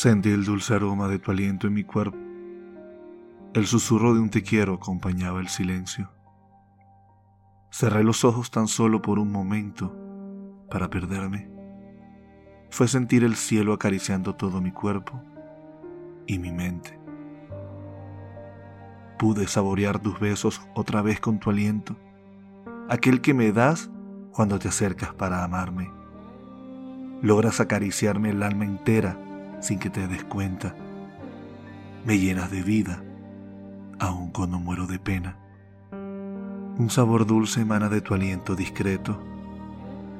Sentí el dulce aroma de tu aliento en mi cuerpo. El susurro de un te quiero acompañaba el silencio. Cerré los ojos tan solo por un momento para perderme. Fue sentir el cielo acariciando todo mi cuerpo y mi mente. Pude saborear tus besos otra vez con tu aliento, aquel que me das cuando te acercas para amarme. Logras acariciarme el alma entera sin que te des cuenta. Me llenas de vida, aun cuando muero de pena. Un sabor dulce emana de tu aliento discreto,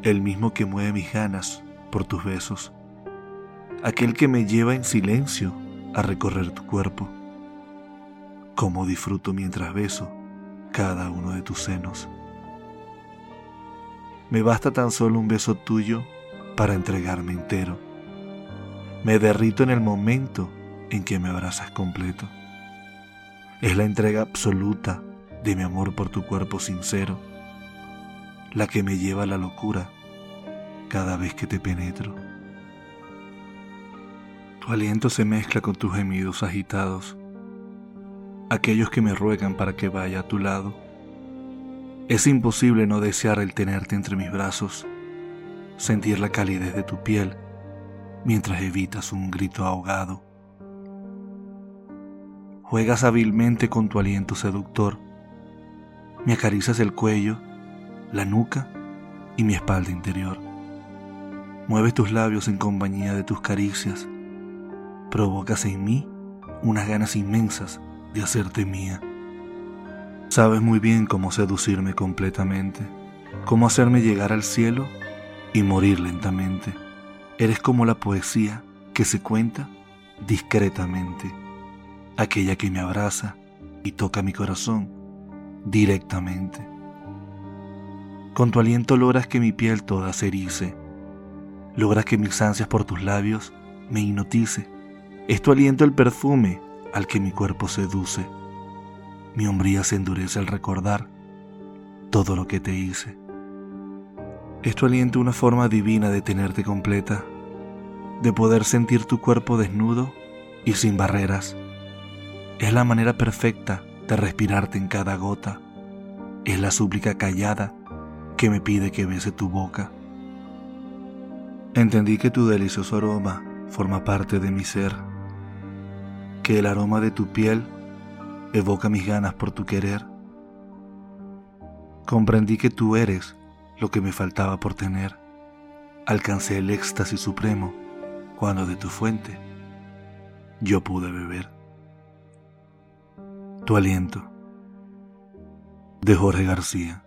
el mismo que mueve mis ganas por tus besos, aquel que me lleva en silencio a recorrer tu cuerpo. Cómo disfruto mientras beso cada uno de tus senos. Me basta tan solo un beso tuyo para entregarme entero me derrito en el momento en que me abrazas completo. Es la entrega absoluta de mi amor por tu cuerpo sincero, la que me lleva a la locura cada vez que te penetro. Tu aliento se mezcla con tus gemidos agitados, aquellos que me ruegan para que vaya a tu lado. Es imposible no desear el tenerte entre mis brazos, sentir la calidez de tu piel mientras evitas un grito ahogado. Juegas hábilmente con tu aliento seductor. Me acaricias el cuello, la nuca y mi espalda interior. Mueves tus labios en compañía de tus caricias. Provocas en mí unas ganas inmensas de hacerte mía. Sabes muy bien cómo seducirme completamente, cómo hacerme llegar al cielo y morir lentamente. Eres como la poesía que se cuenta discretamente, aquella que me abraza y toca mi corazón directamente. Con tu aliento logras que mi piel toda se erice, logras que mis ansias por tus labios me hipnotice. Es tu aliento el perfume al que mi cuerpo seduce. Mi hombría se endurece al recordar todo lo que te hice. Es tu aliento una forma divina de tenerte completa, de poder sentir tu cuerpo desnudo y sin barreras. Es la manera perfecta de respirarte en cada gota. Es la súplica callada que me pide que bese tu boca. Entendí que tu delicioso aroma forma parte de mi ser, que el aroma de tu piel evoca mis ganas por tu querer. Comprendí que tú eres lo que me faltaba por tener. Alcancé el éxtasis supremo cuando de tu fuente yo pude beber. Tu aliento de Jorge García.